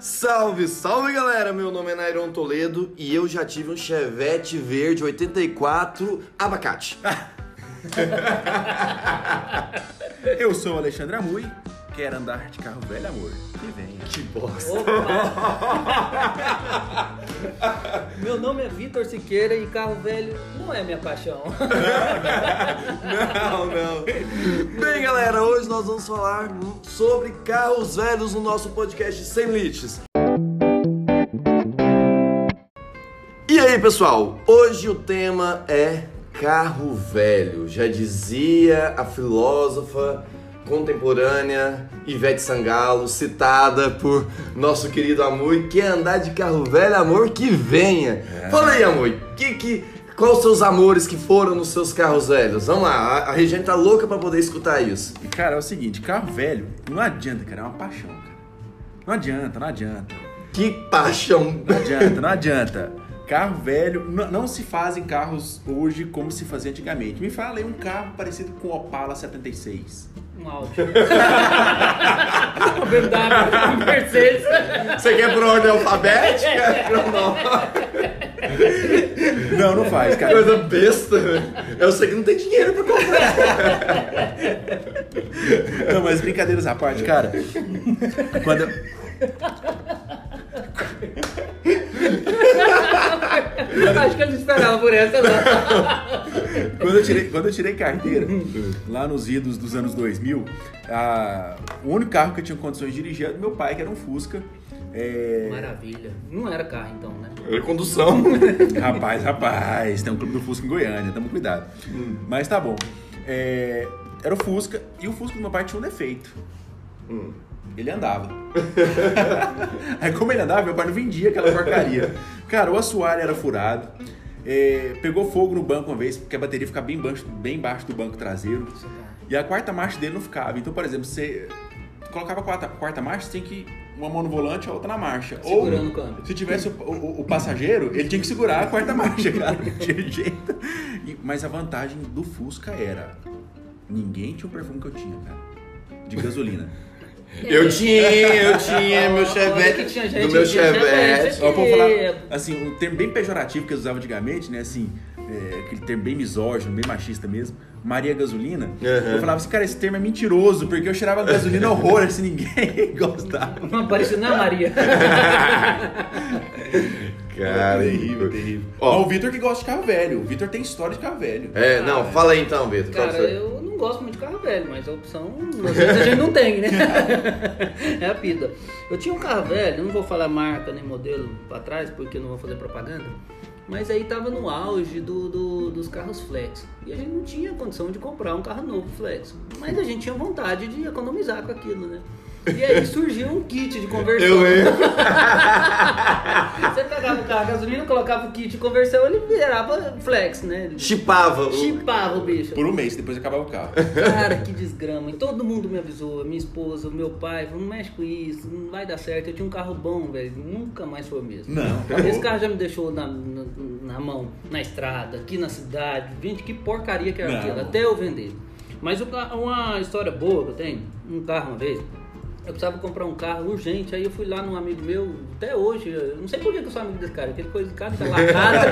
Salve, salve galera! Meu nome é Nairon Toledo e eu já tive um Chevette verde 84 abacate. Eu sou o Alexandre Amui, quero andar de carro velho, amor. Que venha. Que bosta! Meu nome é Vitor Siqueira e carro velho não é minha paixão. Não, não. Bem, galera, hoje nós vamos falar sobre carros velhos no nosso podcast Sem Limites. E aí, pessoal? Hoje o tema é carro velho. Já dizia a filósofa contemporânea Ivete Sangalo, citada por nosso querido Amor, que é andar de carro velho, amor, que venha. Fala aí, Amor, que, que, quais os seus amores que foram nos seus carros velhos? Vamos lá, a, a tá louca pra poder escutar isso. E, cara, é o seguinte, carro velho não adianta, cara, é uma paixão, cara. Não adianta, não adianta. Que paixão. Não adianta, não adianta. Carro velho, n- não se fazem carros hoje como se fazia antigamente. Me fala aí um carro parecido com o Opala 76. Um áudio. BMW, Mercedes. Você quer por ordem alfabética? Não. Não, não faz, cara. Coisa besta. Eu sei que não tem dinheiro pra comprar. Não, mas brincadeiras à parte, cara. Quando eu... Acho que ele esperava por essa, não. Quando eu tirei, quando eu tirei carteira, lá nos idos dos anos 2000, a- o único carro que eu tinha condições de dirigir era do meu pai, que era um Fusca. É, Maravilha. Não era carro então, né? É condução. Rapaz, rapaz, tem um clube do Fusca em Goiânia, tamo cuidado. Mas tá bom. É, era o Fusca, e o Fusca do meu pai tinha um defeito. Ele andava. Aí como ele andava, meu pai não vendia aquela porcaria. Cara, o assoalho era furado. É, pegou fogo no banco uma vez, porque a bateria ficava bem baixo, bem embaixo do banco traseiro. E a quarta marcha dele não ficava. Então, por exemplo, você colocava a quarta, quarta marcha, você tem que uma mão no volante e a outra na marcha. Segurando o câmbio. Se tivesse o, o- o passageiro, ele tinha que segurar a quarta marcha, cara. Não tinha jeito. Mas a vantagem do Fusca era: ninguém tinha o perfume que eu tinha, cara. De gasolina. Eu tinha, eu tinha meu Chevette. que tinha gente Do meu Chevette. Ó, vou falar, assim, um termo bem pejorativo que eles usavam antigamente, né? Assim, é, aquele termo bem misógino, bem machista mesmo. Maria Gasolina. Uhum. Eu falava assim, cara, esse termo é mentiroso, porque eu cheirava gasolina horror, assim, ninguém gostava. Não apareceu na Maria. Cara, terrível, terrível. Ó. Ó, o Vitor que gosta de carro velho. O Vitor tem história de carro velho. É, não, fala aí então, Vitor. Cara, eu não gosto muito de carro velho, mas a opção às vezes a gente não tem, né? É a vida. Eu tinha um carro velho, não vou falar marca nem modelo pra trás, porque eu não vou fazer propaganda. Mas aí tava no auge do, do- dos carros flex. E a gente não tinha condição de comprar um carro novo flex. Mas a gente tinha vontade de economizar com aquilo, né? E aí surgiu um kit de conversão. Eu lembro. Você pegava o carro a gasolina, colocava o kit de conversão, ele virava flex, né? Chipava. o- chipava o bicho. Por um mês, depois acabava o carro. Cara, que desgrama. E todo mundo me avisou, minha esposa, o meu pai, falou, não mexe com isso, não vai dar certo. Eu tinha um carro bom, velho, nunca mais foi o mesmo. Não, Esse carro já me deixou na, na, na mão, na estrada, aqui na cidade. Gente, que porcaria que era aquilo, até eu vender. Mas uma história boa que eu tenho, um carro uma vez, eu precisava comprar um carro urgente, aí eu fui lá num amigo meu, até hoje, eu não sei por que eu sou amigo desse cara, aquele coisa de cara tá lacrado.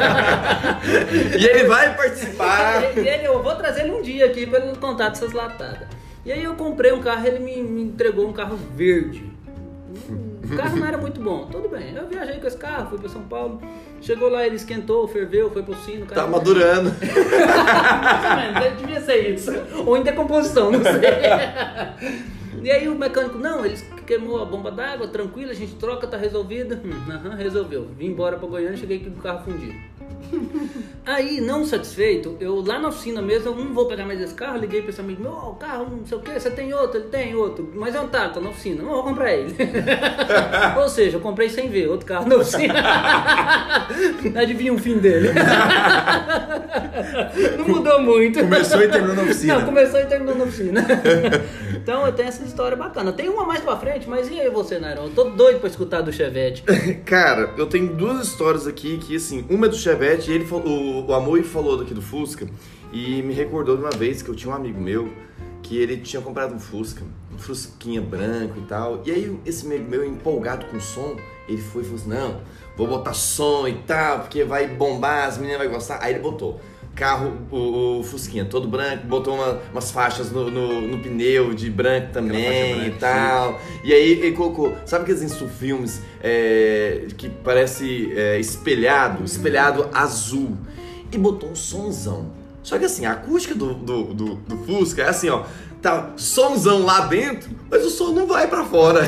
E ele vai participar. E ele, eu vou trazer ele um dia aqui pra ele contar dessas latadas. E aí eu comprei um carro, ele me, me entregou um carro verde. O carro não era muito bom, tudo bem. Eu viajei com esse carro, fui pra São Paulo. Chegou lá, ele esquentou, ferveu, foi pro sino. o Tá madurando. devia ser isso. Ou em decomposição, não sei. E aí o mecânico, não, ele queimou a bomba d'água, tranquilo, a gente troca, tá resolvido. Resolveu. Vim embora pra Goiânia, cheguei aqui com o carro fundido. Aí, não satisfeito, eu lá na oficina mesmo, eu não vou pegar mais esse carro, liguei pra esse amigo meu, ó, o carro, não sei o que, você tem outro? Ele tem outro, mas é um tá na oficina, não vou comprar ele. Ou seja, eu comprei sem ver, outro carro na oficina. Adivinha o fim dele. não mudou muito. Começou e terminou na oficina. Não, começou e terminou na oficina. então eu tenho essa história bacana. Tem uma mais pra frente, mas e aí você, Nairon? Eu tô doido pra escutar do Chevette. Cara, eu tenho duas histórias aqui que, assim, uma é do Chevette, e ele falou, o, Amor falou daqui do Fusca, e me recordou de uma vez que eu tinha um amigo meu que ele tinha comprado um Fusca, um Fusquinha branco e tal. E aí esse amigo meu empolgado com som, ele foi e falou assim, não, vou botar som e tal, porque vai bombar, as meninas vão gostar. Aí ele botou carro, o, o Fusquinha todo branco, botou uma- umas faixas no, no- no pneu de branco também branca, e tal. E aí ele colocou, sabe aqueles insufilmes é, que parece é, espelhado, espelhado azul. E botou um sonzão. Só que assim, a acústica do, do, do, do Fusca é assim, ó. Tá somzão lá dentro, mas o som não vai pra fora.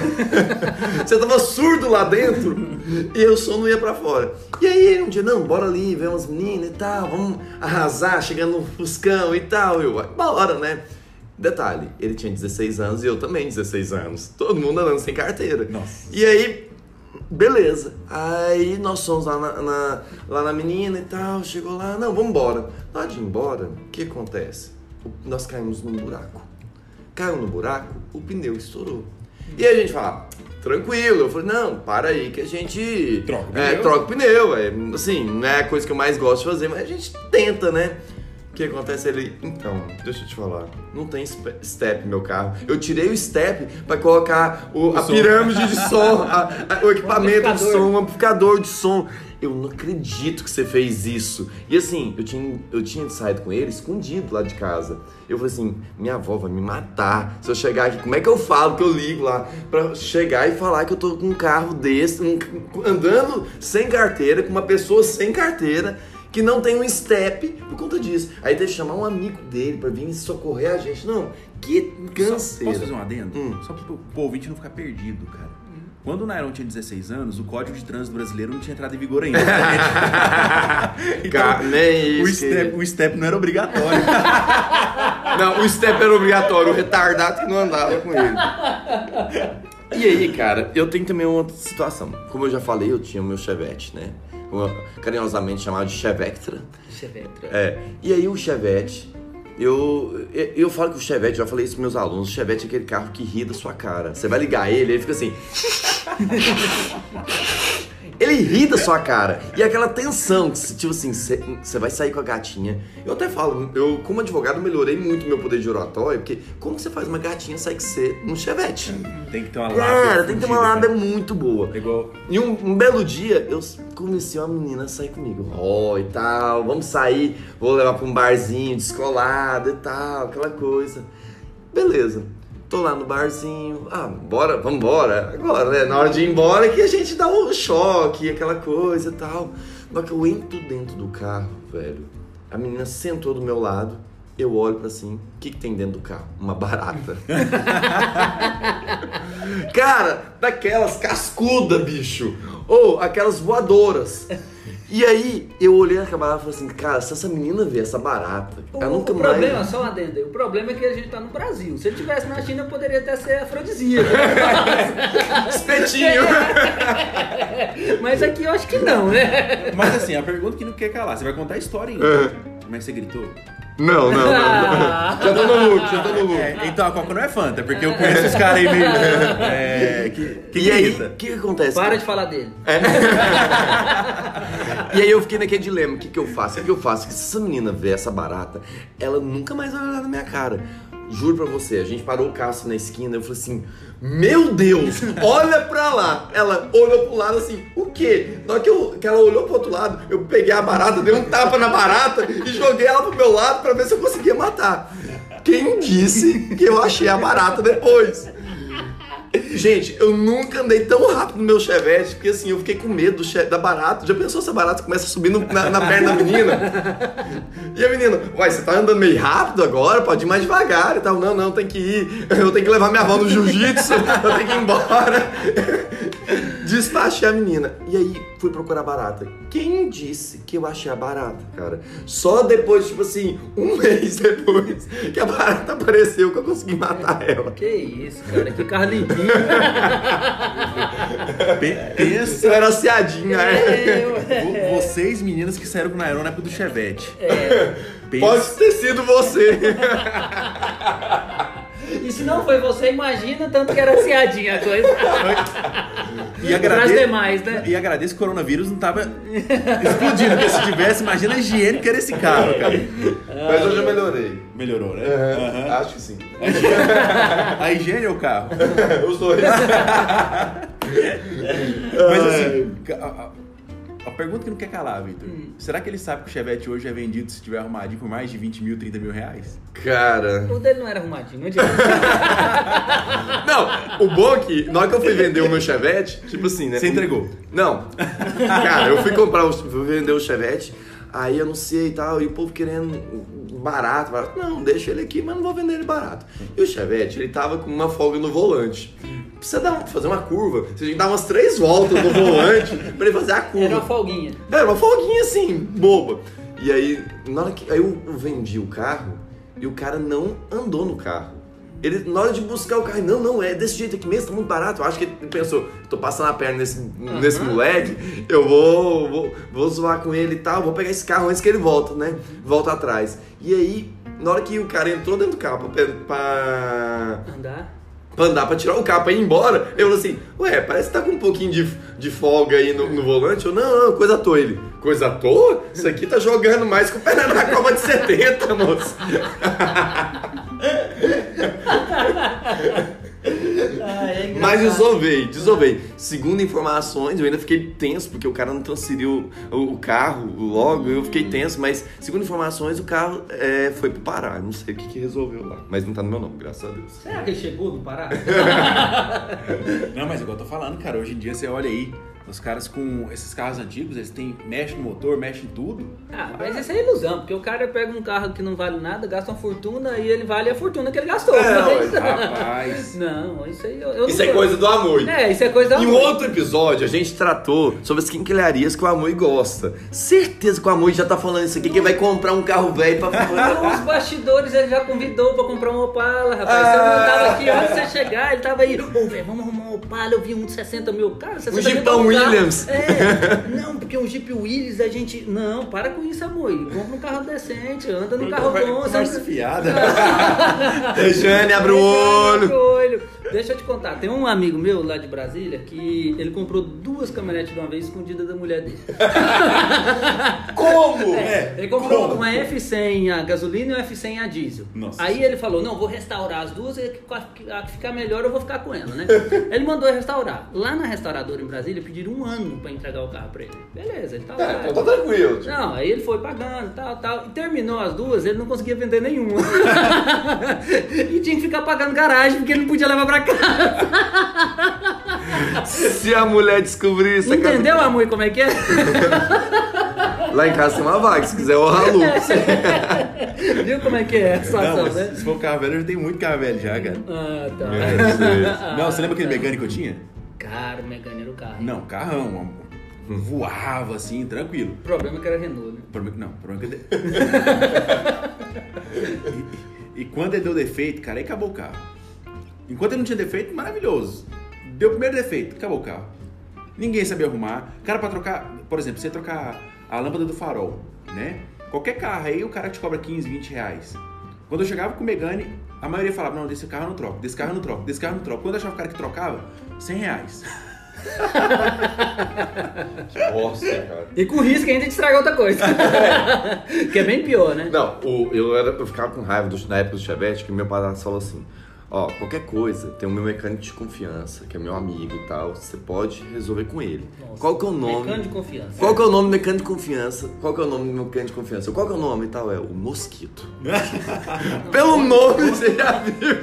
Você tava surdo lá dentro e o som não ia pra fora. E aí um dia, não, bora ali, ver umas meninas e tal, vamos arrasar, chegando no Fuscão e tal. Eu, bora, né? Detalhe, ele tinha 16 anos e eu também 16 anos. Todo mundo andando sem carteira. Nossa. E aí, beleza. Aí nós fomos lá na, na- lá na menina e tal, chegou lá, não, vamos embora. Na hora de ir embora, o que acontece? Nós caímos num buraco. Caiu no buraco, o pneu estourou. E a gente fala, tranquilo. Eu falei, não, para aí que a gente Troca o é, pneu. troca o pneu. É, assim, não é a coisa que eu mais gosto de fazer, mas a gente tenta, né? O que acontece ele? Então, deixa eu te falar. Não tem step no meu carro. Eu tirei o step pra colocar o- a som. pirâmide de som, a- a- o equipamento de amplificador. som, um amplificador de som. Eu não acredito que você fez isso. E assim, eu tinha, eu tinha saído com ele escondido lá de casa. Eu falei assim: minha avó vai me matar. Se eu chegar aqui, como é que eu falo que eu ligo lá? Pra chegar e falar que eu tô com um carro desse, um- andando sem carteira, com uma pessoa sem carteira. Que não tem um step por conta disso. Aí teve que chamar um amigo dele pra vir socorrer a gente. Não, que Só- canseira. Posso fazer um adendo? Hum. Só pro, pro ouvinte não ficar perdido, cara. Quando o Nairon tinha 16 anos, o Código de Trânsito Brasileiro não tinha entrado em vigor ainda. Cara, nem o, step, o step não era obrigatório. Não, o step era obrigatório, o retardado que não andava com ele. E aí, cara, eu tenho também uma outra situação. Como eu já falei, eu tinha o meu Chevette, né? Carinhosamente chamado de Chevectra. Chevetra. É, e aí o Chevette, eu, eu, eu falo que o Chevette, já falei isso pros meus alunos, o Chevette é aquele carro que ri da sua cara. Você vai ligar ele, ele fica assim. Ele ri da sua cara. E aquela tensão, que, tipo assim, você vai sair com a gatinha. Eu até falo, eu como advogado melhorei muito o meu poder de oratória, porque como você faz uma gatinha sair com você num Chevette? tem que ter uma lábia. Cara, tem que ter uma lábia cara. muito boa. É igual. E um, um belo dia, eu convenci uma menina a sair comigo. Ó, e tal, vamos sair, vou levar pra um barzinho descolado e tal, aquela coisa. Beleza. Tô lá no barzinho. Ah, bora, vambora. Agora, né? Na hora de ir embora que a gente dá um choque, aquela coisa e tal. Hora que eu entro dentro do carro, velho, a menina sentou do meu lado. Eu olho pra assim, o que, que tem dentro do carro? Uma barata. Cara, daquelas cascuda, bicho. Ou aquelas voadoras. E aí, eu olhei aquela barata e falei assim, cara, se essa menina ver essa barata, O, ela nunca o problema, mais. só um adendo aí, o problema é que a gente tá no Brasil. Se ele tivesse na China, poderia até ser afrodisíaco. Espetinho! Mas aqui eu acho que não, né? Mas assim, a pergunta que não quer calar, você vai contar a história ainda. É. Como é que você gritou? Não, não, não. Ah. Já tô no look, já tô no look. É, então a Coca não é Fanta, porque eu conheço os caras aí meio. É, que, que e aí, o que, que acontece? Para de falar dele. E aí eu fiquei naquele dilema, o que, que eu faço? O que eu faço? Que se essa menina ver essa barata, ela nunca mais vai olhar na minha cara. Juro pra você, a gente parou o carro na esquina, eu falei assim, meu Deus, olha pra lá. Ela olhou pro lado assim, o quê? Na hora que, eu, que ela olhou pro outro lado, eu peguei a barata, dei um tapa na barata e joguei ela pro meu lado pra ver se eu conseguia matar. Quem disse que eu achei a barata depois? Gente, eu nunca andei tão rápido no meu chevette, porque assim, eu fiquei com medo da barata. Já pensou se a barata começa a subir no- na, na perna da menina? E a menina, uai, você tá andando meio rápido agora? Pode ir mais devagar e tal. Não, não, tem que ir. Eu tenho que levar minha avó no jiu-jitsu, eu tenho que ir embora. Despachei a menina. E aí, fui procurar barata. Quem disse que eu achei a barata, cara? Só depois, tipo assim, um mês depois, que a barata apareceu que eu consegui matar ela. Que isso, cara, que. Pe- Pensa. Eu era aciadinha, é. É, vo- Vocês, meninas que saíram com o Nairon na época do Chevette. é. Pensa. Pode ter sido você. E se não foi você, imagina tanto que era ciadinha a coisa. E agradeço, demais, né? e agradeço que o coronavírus não tava explodindo, porque se tivesse, imagina a higiene que era esse carro, cara. Mas hoje eu melhorei. Melhorou, né? Aham, Aham. Acho que sim. A higiene ou o carro? Os dois. Mas assim, a, pergunta que não quer calar, Victor. Será que ele sabe que o Chevette hoje é vendido se tiver arrumadinho por mais de 20 mil, 30 mil reais? Cara. O dele não era arrumadinho, não adianta. Não, o bom é que na hora que eu fui vender o meu Chevette, tipo assim, né? Você entregou? Não. Cara, eu fui comprar, o, fui vender o Chevette, aí anunciei e tal, e o povo querendo barato, barato. Não, deixa ele aqui, mas não vou vender ele barato. E o Chevette, ele tava com uma folga no volante. Precisa dar, fazer uma curva, você tem que dar umas três voltas no volante pra ele fazer a curva. Era uma folguinha. Era uma folguinha assim, boba. E aí, na hora que aí eu vendi o carro e o cara não andou no carro. Ele, na hora de buscar o carro, não, não, é desse jeito aqui mesmo, tá muito barato. Eu acho que ele pensou, tô passando a perna nesse, nesse moleque, eu vou, vou, vou zoar com ele e tal, vou pegar esse carro antes que ele volta, né? Volta atrás. E aí, na hora que o cara entrou dentro do carro pra, pra, Andar. Pra andar, pra tirar o carro, pra ir embora, eu falei assim, ué, parece que tá com um pouquinho de, de folga aí no, no volante. Eu, não, não, coisa à toa. Ele, coisa à toa? Isso aqui tá jogando mais que o Pé na Copa de 70, moço. É. Mas desovei, desovei. Segundo informações, eu ainda fiquei tenso, porque o cara não transferiu o, o carro logo, eu fiquei tenso, mas segundo informações, o carro é, foi pro Pará. Não sei o que, que resolveu lá. Mas não tá no meu nome, graças a Deus. Será que ele chegou no Pará? Não, mas igual eu tô falando, cara, hoje em dia você olha aí, os caras com esses carros antigos, eles têm, mexe no motor, mexe em tudo. Ah, mas isso é ilusão, porque o cara pega um carro que não vale nada, gasta uma fortuna e ele vale a fortuna que ele gastou. É, Não, isso- Rapaz. Não, isso aí eu, eu Isso não é coisa do amor. É, isso é coisa da Em um outro episódio, a gente tratou sobre as quinquilharias que o Amui gosta. Certeza que o Amui já tá falando isso aqui, que vai comprar um carro velho pra... Nos bastidores ele já convidou pra comprar um Opala, rapaz. Ah. Você não tava aqui antes de você chegar, ele tava aí. Ô, velho, vamos arrumar um Opala. Eu vi um de 60 mil. Cara, 60 Um mil Williams. É. Não, porque um Jeep Williams a gente. Não, para com isso, amor. Compra um carro decente, anda no carro bom. Conversa não- fiada. Jane, abre o olho. Abre o olho. Deixa eu te contar, tem um amigo meu lá de Brasília que ele comprou duas caminhonetes de uma vez escondida da mulher dele. Como? É, ele comprou como? uma F100 a gasolina e uma F100 a diesel. Nossa. Aí ele falou: Não, vou restaurar as duas e a que ficar melhor eu vou ficar com ela, né? ele mandou restaurar. Lá na restauradora em Brasília pediram um ano pra entregar o carro pra ele. Beleza, ele tava É, lá. então tá tranquilo. tipo. Não, aí ele foi pagando, tal, tal. E terminou as duas, ele não conseguia vender nenhuma. e tinha que ficar pagando garagem porque ele não podia levar pra casa. Se a mulher descobrir isso... a casa- Entendeu, amor, como é que é? Lá em casa tem uma vaga, se quiser eu alugo. Viu como é que é a Não, situação, mas né? se for carro velho, eu já tenho muito carro velho já, cara. Ah, tá. É, isso aí. Não, você lembra aquele mecânico que eu tinha? Cara, o mecânico era o carro. Não, carrão, amor. Voava assim, tranquilo. O problema é que era Renault, né? Problema é que não, o problema é que eu e, e quando ele deu defeito, cara, aí acabou o carro. Enquanto ele não tinha defeito, maravilhoso. Deu o primeiro defeito, acabou o carro. Ninguém sabia arrumar. Cara, pra trocar, por exemplo, você trocar a lâmpada do farol, né? Qualquer carro aí, o cara te cobra 15, 20 reais. Quando eu chegava com o Megane, a maioria falava, não, desse carro eu não troco, desse carro eu não troco, desse carro eu não troco. Quando eu achava o cara que trocava, 100 reais. Nossa, cara. E com risco ainda de estragar outra coisa. que é bem pior, né? Não, o- eu, era, eu ficava com raiva do, na época do Chevette, que meu padrasto falou assim, ó, qualquer coisa, tem o meu mecânico de confiança, que é meu amigo e tal, você pode resolver com ele. Nossa, Qual que é o nome? Mecânico de confiança. Qual que é o nome do mecânico de confiança? Qual que é o nome do meu mecânico de confiança? Qual que é o nome e tal? É o Mosquito. Pelo nome, você já viu.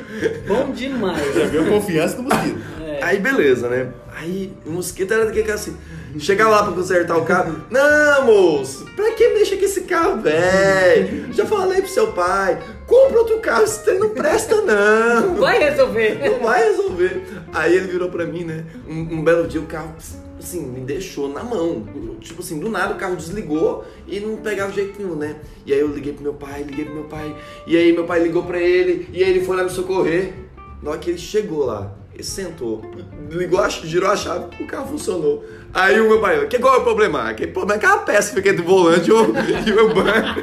Bom demais. Já viu confiança no mosquito. É. Aí beleza, né? Aí o mosquito era daquele que assim. Chega lá pra consertar o carro. Não, moço, pra que mexa com esse carro, velho? Já falei pro seu pai, compra outro carro, esse trem não presta, não. Vai resolver. Não vai resolver. Aí ele virou pra mim, né? Um, um belo dia o carro, assim, me deixou na mão. Tipo assim, do nada o carro desligou e não pegava jeito nenhum, né? E aí eu liguei pro meu pai, liguei pro meu pai. E aí meu pai ligou pra ele e aí ele foi lá me socorrer. Na hora que ele chegou lá, sentou, ligou, a, girou a chave, o carro funcionou. Aí o meu pai, que, qual é o problema? Que problema é aquela peça fica entre o volante e o, e o banco.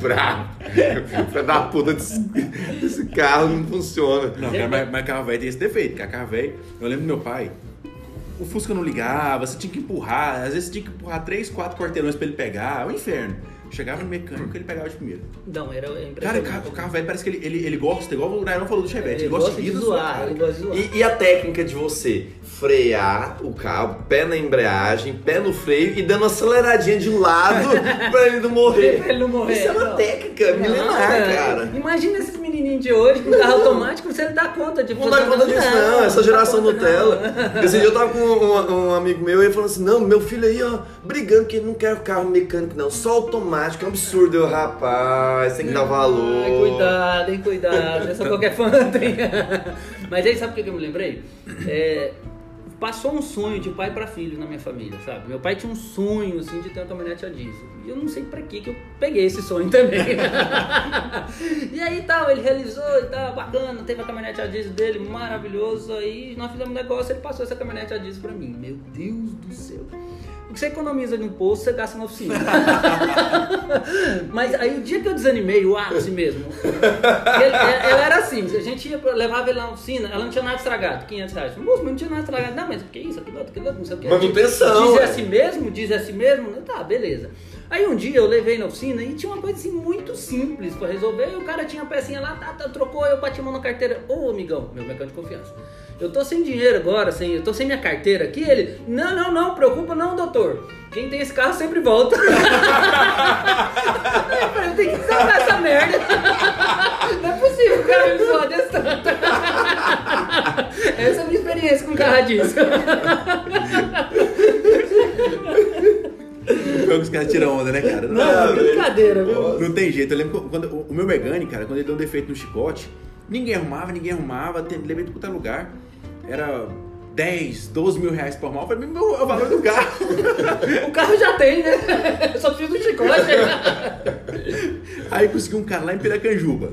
Bravo. Filho da puta desse, desse carro não funciona. Não, cara, mas, mas carro velho tem esse defeito, cara. Carro velho, eu lembro do meu pai, o Fusca não ligava, você tinha que empurrar, às vezes você tinha que empurrar três, quatro quarteirões pra ele pegar, é um inferno. Chegava no mecânico, ele pegava de primeiro. Não, era Cara, o carro, o carro velho parece que ele, ele, ele gosta, igual o Nairão falou do Chevette, ele, Ele gosta, gosta de de zoar, ele gosta de zoar. E, e a técnica de você frear o carro, pé na embreagem, pé no freio e dando uma aceleradinha de lado pra ele não morrer. Pra ele não morrer, Isso é uma não. técnica milenar, Não, cara. Imagina esses de hoje com carro automático, você não dá conta de Não dá conta disso, não. Essa dá geração conta, Nutella. Esse dia eu tava com um, um amigo meu e ele falou assim: Não, meu filho aí, ó, brigando que ele não quer carro mecânico, não, só automático. É um absurdo. Eu, rapaz, tem que dar valor. Ai, cuidado, hein, cuidado. É só qualquer fã tem. Mas aí, sabe o que eu me lembrei? É, passou um sonho de pai pra filho na minha família, sabe? Meu pai tinha um sonho, assim, de ter uma caminhonete a diesel. E eu não sei pra que que eu peguei esse sonho também. e aí, tal, ele realizou e tal, bacana. Teve a caminhonete a diesel dele, maravilhoso. Aí nós fizemos um negócio, ele passou essa caminhonete a diesel pra mim. Meu Deus do céu. O que você economiza no posto, você gasta na oficina. Mas aí o dia que eu desanimei, o ápice mesmo, ele- ela era assim, a gente ia, levava ele na oficina, ela não tinha nada estragado, 500 reais. Moço, mas não tinha nada estragado. Não, mas o que é isso, aquilo aquilo não sei o que. Manutenção, Diz é ué. assim mesmo, diz assim mesmo, tá, beleza. Aí um dia eu levei na oficina e tinha uma coisa assim muito simples pra resolver. E o cara tinha a pecinha lá, tá, tá, trocou, eu bati a mão na carteira. Ô amigão, meu mecânico de confiança. Eu tô sem dinheiro agora, sem, eu tô sem minha carteira aqui. Ele, não, não, não, preocupa não, doutor. Quem tem esse carro sempre volta. eu tem que salvar essa merda. Não é possível o cara me zoar desse tanto. Essa é a minha experiência com carro a Foi que os caras tiram onda, né, cara? Não, é brincadeira, viu? Não tem jeito. Eu lembro quando o- meu Megane, cara, quando ele deu um defeito no chicote, ninguém arrumava, ninguém arrumava, levei tudo quanto é lugar. Era 10, 12 mil reais por mal. Falei, meu, é o valor do carro. O carro já tem, né? Eu só preciso do chicote. Aí consegui um cara lá em Piracanjuba.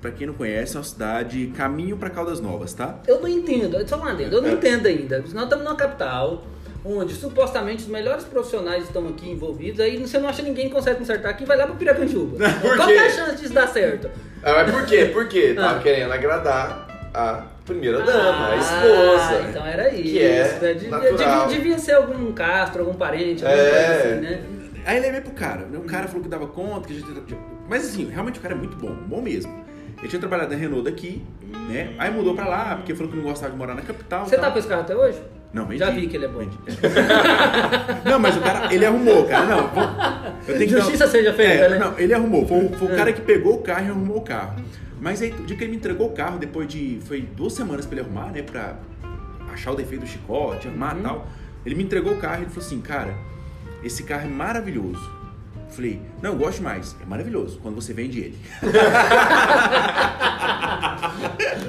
Pra quem não conhece, é uma cidade caminho pra Caldas Novas, tá? Eu não entendo, só um adendo, eu não entendo ainda. Nós estamos numa capital, onde supostamente os melhores profissionais estão aqui envolvidos, aí você não acha ninguém que consegue consertar aqui, vai lá pro Piracanjuba. Por Qual que é a chance disso dar certo? Ah, mas por quê? Por quê? Tava Ah. querendo agradar a primeira dama, a esposa. Ah, então era isso. Que é né? Devia, natural. devia- ser algum castro, algum parente, alguma É. coisa assim, né? Aí levei pro cara. né? O cara falou que dava conta, que a gente. Mas assim, realmente o cara é muito bom, bom mesmo. Ele tinha trabalhado na Renault daqui, né? Aí mudou pra lá, porque falou que não gostava de morar na capital. Você tal. tá com esse carro até hoje? Não, vendi. Já vi que ele é bom. Vendi. não, mas o cara, ele arrumou, cara. Não, eu tenho que dar- Justiça seja feita, É, né? Não, ele arrumou. Foi, o- foi o É. cara que pegou o carro e arrumou o carro. Mas aí, o dia que ele me entregou o carro, depois de. Foi duas semanas pra ele arrumar, né? Pra achar o defeito do chicote, arrumar e Uhum. tal. Ele me entregou o carro e ele falou assim: Cara, esse carro é maravilhoso. Eu Falei, não, eu gosto mais. É maravilhoso quando você vende ele.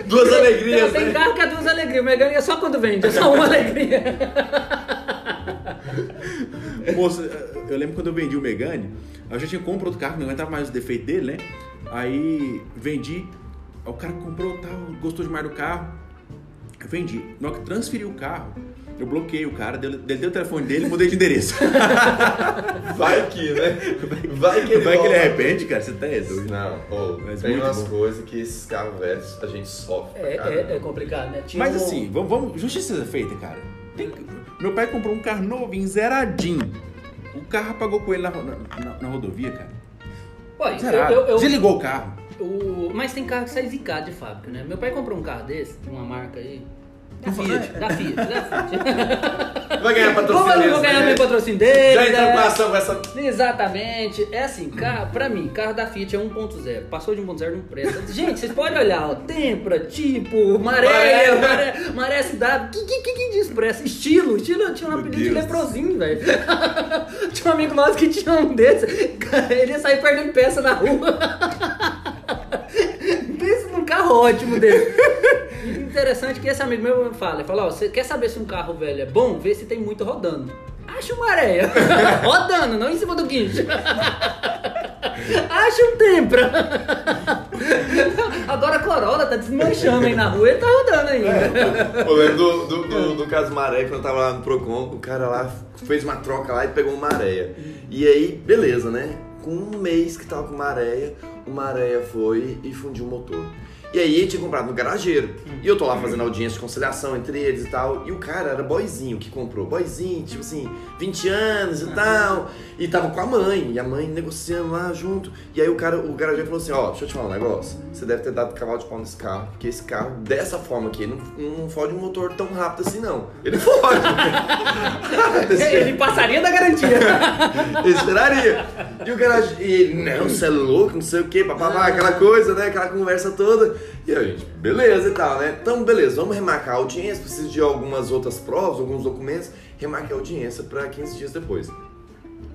Duas Tem- alegrias, Tem né? carro que é duas alegrias, o Megane é só quando vende, é só uma alegria. Moça, eu lembro quando eu vendi o Megane, eu já tinha comprado outro carro, não aguentava mais os defeitos dele, né? Aí vendi, o cara comprou tal, gostou demais do carro. Vendi. Na hora que transferi o carro, eu bloqueei o cara, dei, dei, dei o telefone dele e mudei de endereço. Vai que, né? Vai que ele Vai que ele arrepende, cara, você tá é doido. Não, pô, Mas tem umas bom. coisas que esses carros velhos a gente sofre. É, é, é complicado, né? Tinha Mas um- assim, vamos, vamos justiça feita, cara. Tem meu pai comprou um carro novinho, zeradinho. O carro apagou com ele na, na- na- na rodovia, cara. Zerado. eu, eu, eu, Desligou o carro. o- mas tem carro que sai zicado de fábrica, né? Meu pai comprou um carro desse, de uma marca aí. Da Fiat, da Fiat, da Fiat. Vai ganhar patrocínio. vou ganhar né? meu patrocínio dele. Já entrou né? com ação com essa. Exatamente. É assim, carro, pra mim, carro da Fiat é 1.0. Passou de 1.0 não presta. Gente, vocês podem olhar, ó. Tempra, tipo, maré, Maré. maré, maré SW. Que, que, que, que diz presta? Estilo. Estilo tinha um apelido de leprosinho, velho. tinha um amigo nosso que tinha um desse. Cara, Ele ia sair perdendo peça na rua. Pensa num carro ótimo dele. Interessante que esse amigo meu fala, ele fala, ó, você quer saber se um carro velho é bom? Vê se tem muito rodando. Acha uma areia. rodando, não em cima do guincho. Acha um tempra. Agora a Corolla tá desmanchando aí na rua, ele tá rodando ainda. Eu lembro do, do, do, do caso Maré, quando eu tava lá no Procon, o cara lá fez uma troca lá e pegou uma areia. E aí, beleza, né? Com um mês que tava com uma areia, uma areia foi e fundiu o motor. E aí ele tinha comprado no garageiro. E eu tô lá fazendo audiência de conciliação entre eles e tal. E o cara era boizinho que comprou. Boizinho, tipo assim, 20 anos e tal. E tava com a mãe. E a mãe negociando lá junto. E aí o cara, o garageiro falou assim, ó, deixa eu te falar um negócio. Você deve ter dado cavalo de pau nesse carro. Porque esse carro, dessa forma aqui, não, não fode um motor tão rápido assim, não. Ele fode. Ele passaria da garantia. Eu esperaria. E o garagem, e ele, não, você é louco, não sei o que, papapá, aquela coisa, né? Aquela conversa toda. E a gente, beleza e tal, né? Então, beleza, vamos remarcar a audiência, preciso de algumas outras provas, alguns documentos, remarquei a audiência para 15 dias depois.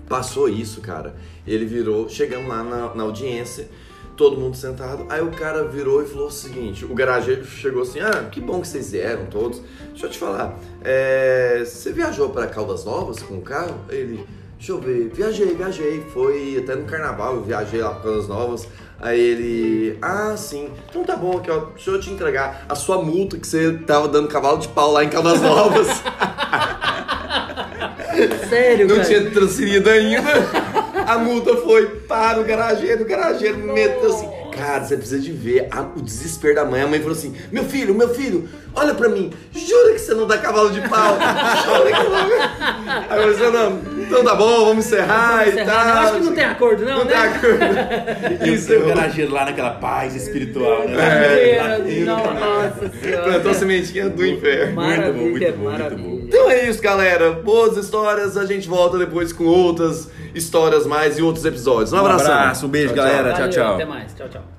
Passou isso, cara. Ele virou, chegamos lá na, na audiência, todo mundo sentado. Aí o cara virou e falou o seguinte: o garageiro chegou assim, ah, que bom que vocês vieram todos. Deixa eu te falar, é, você viajou para Caldas Novas com o carro? Ele, deixa eu ver, viajei, viajei. Foi até no carnaval, eu viajei lá para Caldas Novas. Aí ele, ah, sim, então tá bom aqui, ó, deixa eu te entregar a sua multa que você tava dando cavalo de pau lá em Caldas Novas. Sério, Não cara. tinha transferido ainda. A multa foi para o garageiro, o garageiro me meteu assim. Cara, você precisa de ver a- o desespero da mãe. A mãe falou assim: Meu filho, meu filho, olha pra mim, jura que você não dá cavalo de pau? Jura que não. Aí eu falei: Não, então tá bom, vamos encerrar e Encerrar, tal. né? Eu acho que não tem acordo, não, Não né? tem acordo. E Isso o garageiro lá naquela paz espiritual, né? É, Latindo. Nossa senhora. Plantou a sementinha do inferno. Maravilha, Muito bom, muito bom, muito bom. Então é isso, galera. Boas histórias. A gente volta depois com outras histórias mais e outros episódios. Um Um abraço. abraço, um beijo, Tchau, tchau. galera. Tchau, Valeu, tchau. Até mais. Tchau, tchau.